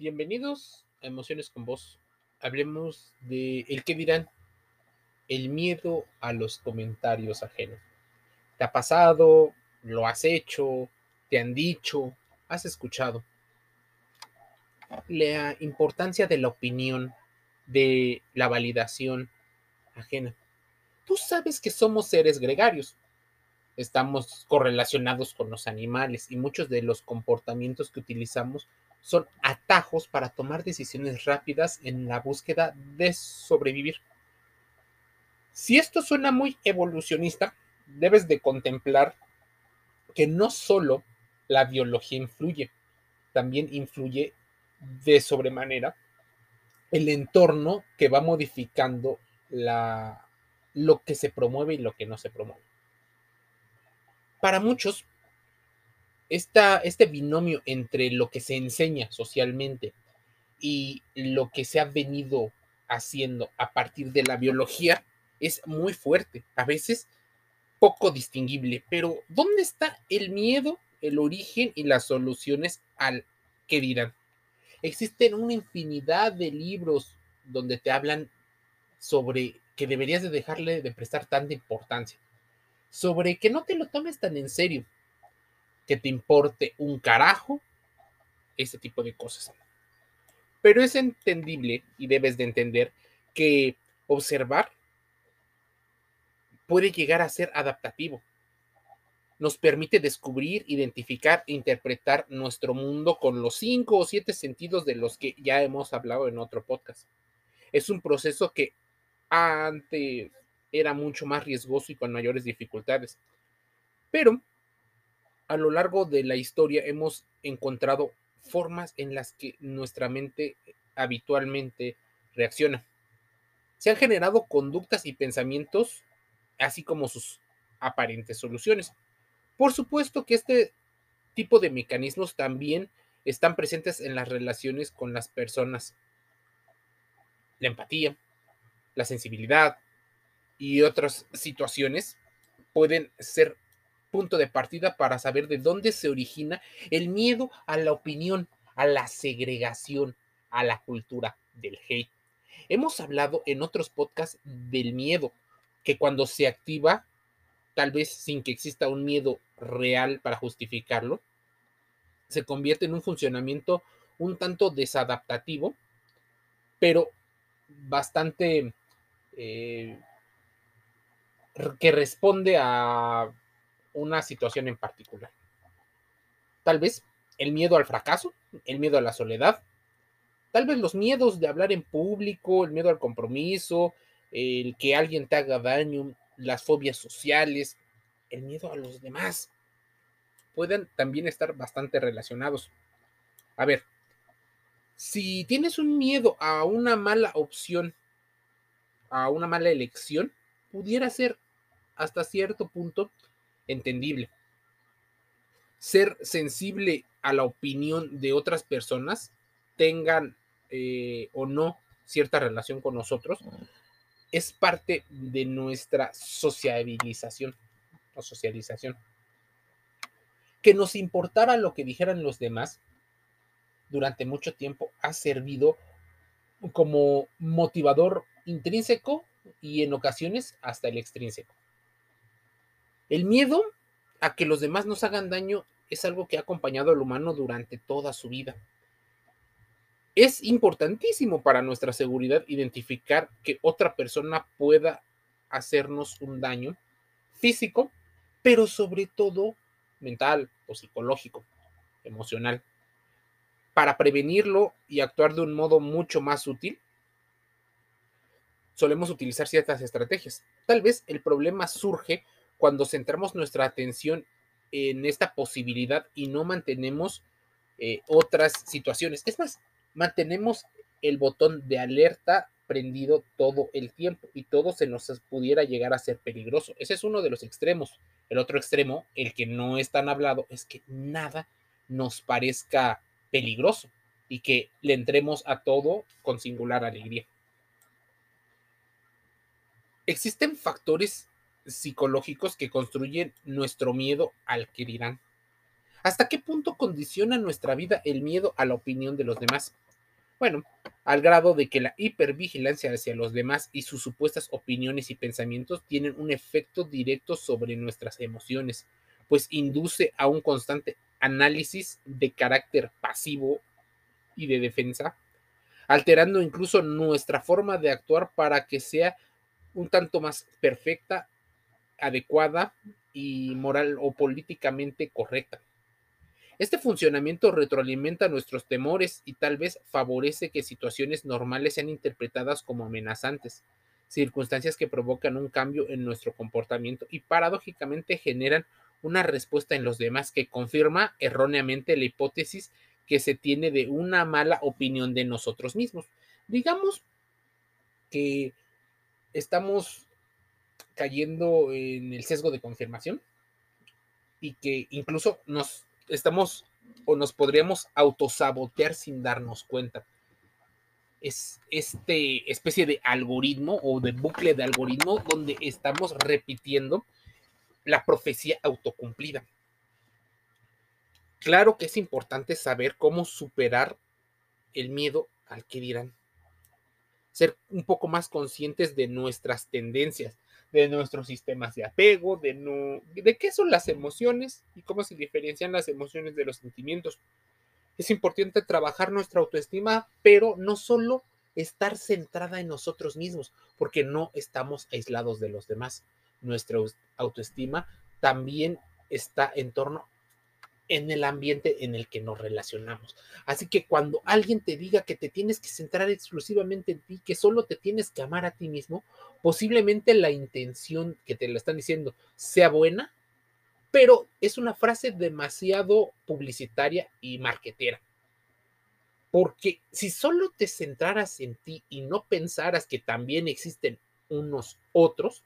Bienvenidos a Emociones con Vos. Hablemos de el que dirán, el miedo a los comentarios ajenos. ¿Te ha pasado? ¿Lo has hecho? ¿Te han dicho? ¿Has escuchado? La importancia de la opinión, de la validación ajena. Tú sabes que somos seres gregarios. Estamos correlacionados con los animales y muchos de los comportamientos que utilizamos son atajos para tomar decisiones rápidas en la búsqueda de sobrevivir. Si esto suena muy evolucionista, debes de contemplar que no solo la biología influye, también influye de sobremanera el entorno que va modificando lo que se promueve y lo que no se promueve. Para muchos, este binomio entre lo que se enseña socialmente y lo que se ha venido haciendo a partir de la biología es muy fuerte, a veces poco distinguible, pero ¿dónde está el miedo, el origen y las soluciones al que dirán? Existen una infinidad de libros donde te hablan sobre que deberías de dejarle de prestar tanta importancia, sobre que no te lo tomes tan en serio, que te importe un carajo, ese tipo de cosas. Pero es entendible y debes de entender que observar puede llegar a ser adaptativo. Nos permite descubrir, identificar e interpretar nuestro mundo con los cinco o siete sentidos de los que ya hemos hablado en otro podcast. Es un proceso que antes era mucho más riesgoso y con mayores dificultades. Pero a lo largo de la historia hemos encontrado formas en las que nuestra mente habitualmente reacciona. Se han generado conductas y pensamientos, así como sus aparentes soluciones. Por supuesto que este tipo de mecanismos también están presentes en las relaciones con las personas. La empatía, la sensibilidad y otras situaciones pueden ser punto de partida para saber de dónde se origina el miedo a la opinión, a la segregación, a la cultura del hate. Hemos hablado en otros podcasts del miedo, que cuando se activa, tal vez sin que exista un miedo real para justificarlo, se convierte en un funcionamiento un tanto desadaptativo, pero bastante eh, que responde a una situación en particular. Tal vez el miedo al fracaso, el miedo a la soledad, tal vez los miedos de hablar en público, el miedo al compromiso, el que alguien te haga daño, las fobias sociales, el miedo a los demás, pueden también estar bastante relacionados. A ver, si tienes un miedo a una mala opción, a una mala elección, pudiera ser hasta cierto punto entendible. Ser sensible a la opinión de otras personas, tengan eh, o no cierta relación con nosotros, es parte de nuestra sociabilización o socialización. Que nos importara lo que dijeran los demás durante mucho tiempo ha servido como motivador intrínseco y en ocasiones hasta el extrínseco. El miedo a que los demás nos hagan daño es algo que ha acompañado al humano durante toda su vida. Es importantísimo para nuestra seguridad identificar que otra persona pueda hacernos un daño físico, pero sobre todo mental o psicológico, emocional. Para prevenirlo y actuar de un modo mucho más útil, solemos utilizar ciertas estrategias. Tal vez el problema surge cuando centramos nuestra atención en esta posibilidad y no mantenemos eh, otras situaciones. Es más, mantenemos el botón de alerta prendido todo el tiempo y todo se nos pudiera llegar a ser peligroso. Ese es uno de los extremos. El otro extremo, el que no es tan hablado, es que nada nos parezca peligroso y que le entremos a todo con singular alegría. Existen factores psicológicos que construyen nuestro miedo al que dirán. ¿Hasta qué punto condiciona nuestra vida el miedo a la opinión de los demás? Bueno, al grado de que la hipervigilancia hacia los demás y sus supuestas opiniones y pensamientos tienen un efecto directo sobre nuestras emociones, pues induce a un constante análisis de carácter pasivo y de defensa, alterando incluso nuestra forma de actuar para que sea un tanto más perfecta, adecuada y moral o políticamente correcta. Este funcionamiento retroalimenta nuestros temores y tal vez favorece que situaciones normales sean interpretadas como amenazantes, circunstancias que provocan un cambio en nuestro comportamiento y paradójicamente generan una respuesta en los demás que confirma erróneamente la hipótesis que se tiene de una mala opinión de nosotros mismos. Digamos que estamos cayendo en el sesgo de confirmación y que incluso nos estamos o nos podríamos autosabotear sin darnos cuenta. Es este especie de algoritmo o de bucle de algoritmo donde estamos repitiendo la profecía autocumplida. Claro que es importante saber cómo superar el miedo al que dirán. Ser un poco más conscientes de nuestras tendencias, de nuestros sistemas de apego, de, no, de qué son las emociones y cómo se diferencian las emociones de los sentimientos. Es importante trabajar nuestra autoestima, pero no solo estar centrada en nosotros mismos, porque no estamos aislados de los demás. Nuestra autoestima también está en torno en el ambiente en el que nos relacionamos. Así que cuando alguien te diga que te tienes que centrar exclusivamente en ti, que solo te tienes que amar a ti mismo, posiblemente la intención que te la están diciendo sea buena, pero es una frase demasiado publicitaria y marquetera. Porque si solo te centraras en ti y no pensaras que también existen unos otros,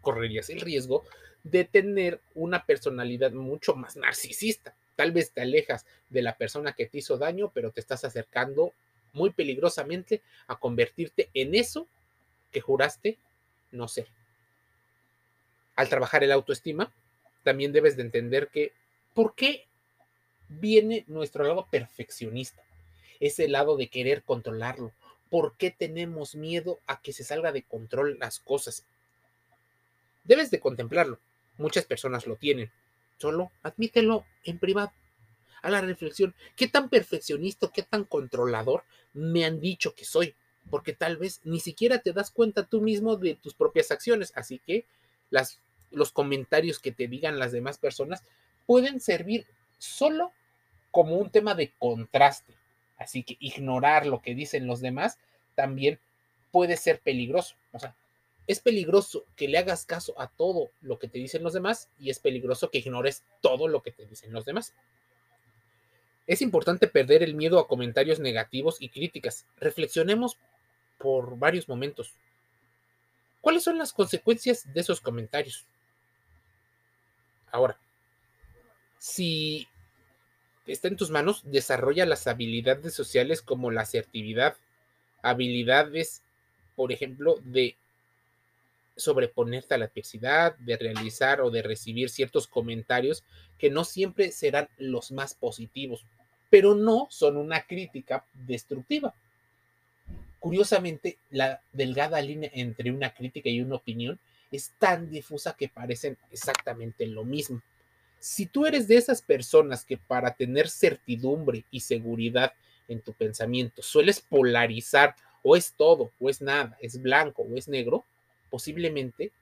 correrías el riesgo de tener una personalidad mucho más narcisista. Tal vez te alejas de la persona que te hizo daño, pero te estás acercando muy peligrosamente a convertirte en eso que juraste no ser. Al trabajar el autoestima, también debes de entender que, ¿por qué viene nuestro lado perfeccionista? Ese lado de querer controlarlo. ¿Por qué tenemos miedo a que se salga de control las cosas? Debes de contemplarlo. Muchas personas lo tienen. Solo admítelo en privado. A la reflexión, ¿qué tan perfeccionista, qué tan controlador me han dicho que soy? Porque tal vez ni siquiera te das cuenta tú mismo de tus propias acciones. Así que las, los comentarios que te digan las demás personas pueden servir solo como un tema de contraste. Así que ignorar lo que dicen los demás también puede ser peligroso. O sea, es peligroso que le hagas caso a todo lo que te dicen los demás y es peligroso que ignores todo lo que te dicen los demás. Es importante perder el miedo a comentarios negativos y críticas. Reflexionemos por varios momentos. ¿Cuáles son las consecuencias de esos comentarios? Ahora, si está en tus manos, desarrolla las habilidades sociales como la asertividad, habilidades, por ejemplo, de sobreponerte a la adversidad, de realizar o de recibir ciertos comentarios que no siempre serán los más positivos, pero no son una crítica destructiva. Curiosamente, la delgada línea entre una crítica y una opinión es tan difusa que parecen exactamente lo mismo. Si tú eres de esas personas que para tener certidumbre y seguridad en tu pensamiento sueles polarizar o es todo o es nada, es blanco o es negro, posiblemente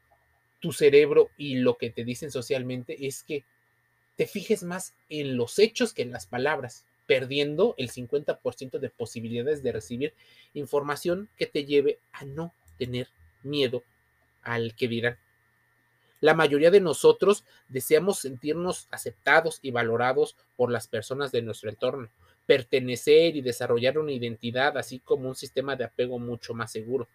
tu cerebro y lo que te dicen socialmente es que te fijes más en los hechos que en las palabras, perdiendo el 50% de posibilidades de recibir información que te lleve a no tener miedo al que dirán. La mayoría de nosotros deseamos sentirnos aceptados y valorados por las personas de nuestro entorno, pertenecer y desarrollar una identidad, así como un sistema de apego mucho más seguro.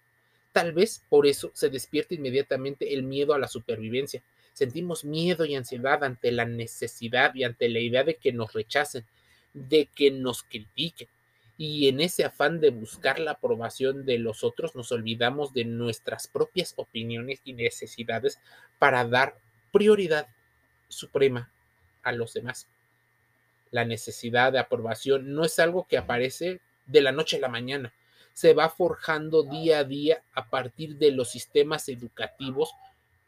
Tal vez por eso se despierta inmediatamente el miedo a la supervivencia. Sentimos miedo y ansiedad ante la necesidad y ante la idea de que nos rechacen, de que nos critiquen. Y en ese afán de buscar la aprobación de los otros nos olvidamos de nuestras propias opiniones y necesidades para dar prioridad suprema a los demás. La necesidad de aprobación no es algo que aparece de la noche a la mañana. Se va forjando día a día a partir de los sistemas educativos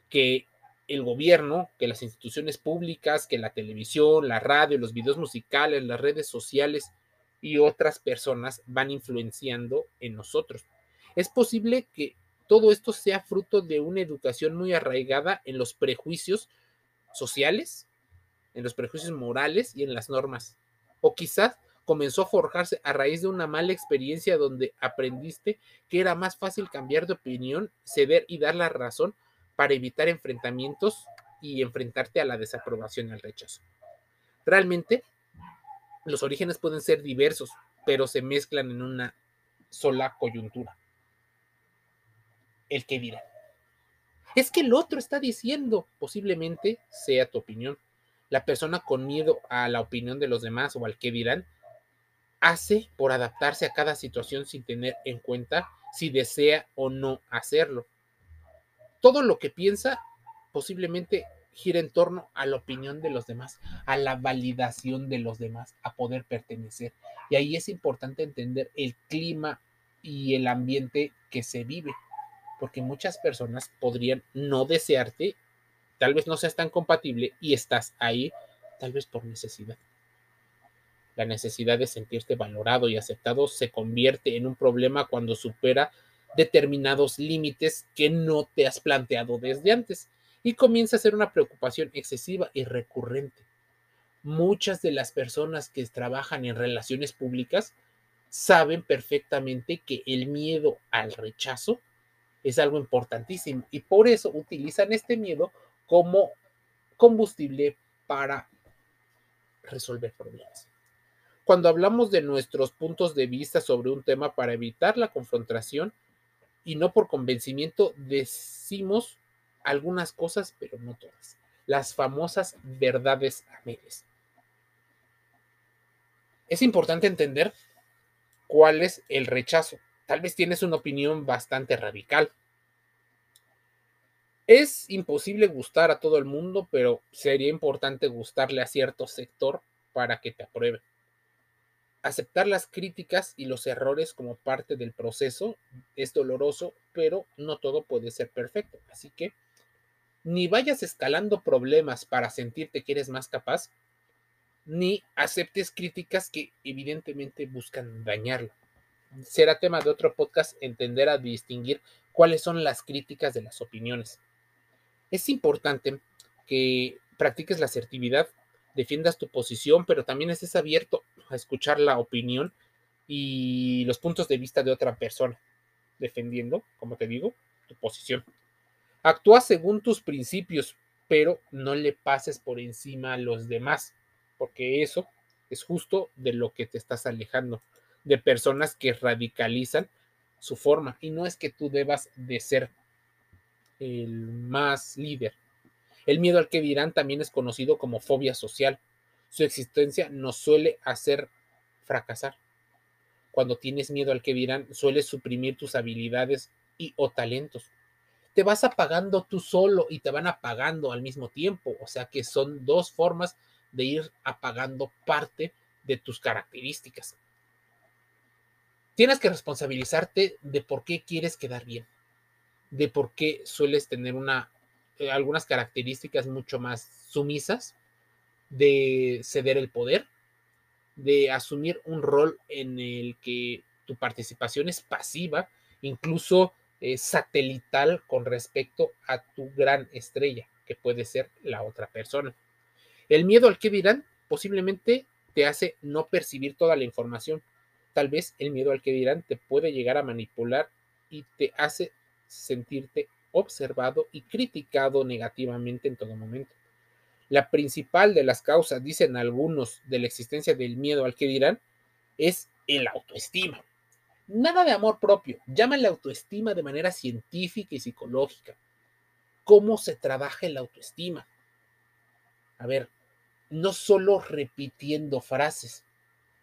que el gobierno, que las instituciones públicas, que la televisión, la radio, los videos musicales, las redes sociales y otras personas van influenciando en nosotros. Es posible que todo esto sea fruto de una educación muy arraigada en los prejuicios sociales, en los prejuicios morales y en las normas. O quizás comenzó a forjarse a raíz de una mala experiencia donde aprendiste que era más fácil cambiar de opinión, ceder y dar la razón para evitar enfrentamientos y enfrentarte a la desaprobación y al rechazo. Realmente, los orígenes pueden ser diversos, pero se mezclan en una sola coyuntura. El que dirá. Es que el otro está diciendo, posiblemente sea tu opinión. La persona con miedo a la opinión de los demás o al que dirán, hace por adaptarse a cada situación sin tener en cuenta si desea o no hacerlo todo lo que piensa posiblemente gira en torno a la opinión de los demás, a la validación de los demás, a poder pertenecer. Y ahí es importante entender el clima y el ambiente que se vive, porque muchas personas podrían no desearte, tal vez no seas tan compatible y estás ahí, tal vez por necesidad. La necesidad de sentirte valorado y aceptado se convierte en un problema cuando supera determinados límites que no te has planteado desde antes y comienza a ser una preocupación excesiva y recurrente. Muchas de las personas que trabajan en relaciones públicas saben perfectamente que el miedo al rechazo es algo importantísimo y por eso utilizan este miedo como combustible para resolver problemas. Cuando hablamos de nuestros puntos de vista sobre un tema para evitar la confrontación, y no por convencimiento decimos algunas cosas, pero no todas. Las famosas verdades a. Es importante entender cuál es el rechazo. Tal vez tienes una opinión bastante radical. Es imposible gustar a todo el mundo, pero sería importante gustarle a cierto sector para que te apruebe. Aceptar las críticas y los errores como parte del proceso es doloroso, pero no todo puede ser perfecto. Así que ni vayas escalando problemas para sentirte que eres más capaz, ni aceptes críticas que evidentemente buscan dañarlo. Será tema de otro podcast entender a distinguir cuáles son las críticas de las opiniones. Es importante que practiques la asertividad defiendas tu posición, pero también estés abierto a escuchar la opinión y los puntos de vista de otra persona, defendiendo, como te digo, tu posición. Actúa según tus principios, pero no le pases por encima a los demás, porque eso es justo de lo que te estás alejando, de personas que radicalizan su forma. Y no es que tú debas de ser el más líder, el miedo al que dirán también es conocido como fobia social. Su existencia nos suele hacer fracasar. Cuando tienes miedo al que dirán, sueles suprimir tus habilidades y o talentos. Te vas apagando tú solo y te van apagando al mismo tiempo. O sea que son dos formas de ir apagando parte de tus características. Tienes que responsabilizarte de por qué quieres quedar bien, de por qué sueles tener una eh, algunas características mucho más sumisas de ceder el poder, de asumir un rol en el que tu participación es pasiva, incluso eh, satelital con respecto a tu gran estrella, que puede ser la otra persona. El miedo al que dirán posiblemente te hace no percibir toda la información. Tal vez el miedo al que dirán te puede llegar a manipular y te hace sentirte observado y criticado negativamente en todo momento. La principal de las causas, dicen algunos, de la existencia del miedo al que dirán, es el autoestima. Nada de amor propio, llámale autoestima de manera científica y psicológica. ¿Cómo se trabaja el autoestima? A ver, no solo repitiendo frases,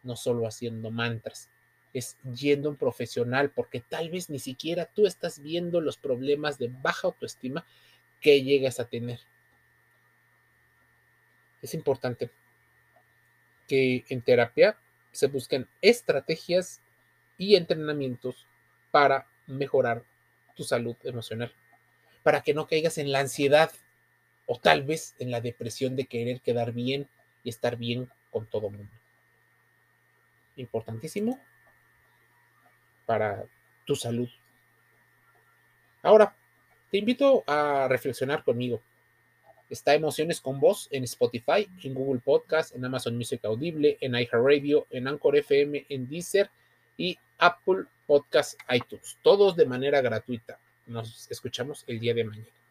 no solo haciendo mantras, es yendo un profesional, porque tal vez ni siquiera tú estás viendo los problemas de baja autoestima que llegas a tener. Es importante que en terapia se busquen estrategias y entrenamientos para mejorar tu salud emocional, para que no caigas en la ansiedad o tal vez en la depresión de querer quedar bien y estar bien con todo el mundo. Importantísimo para tu salud. Ahora, te invito a reflexionar conmigo. Está Emociones con Voz en Spotify, en Google Podcast, en Amazon Music Audible, en iHeartRadio, en Anchor FM, en Deezer y Apple Podcast iTunes. Todos de manera gratuita. Nos escuchamos el día de mañana.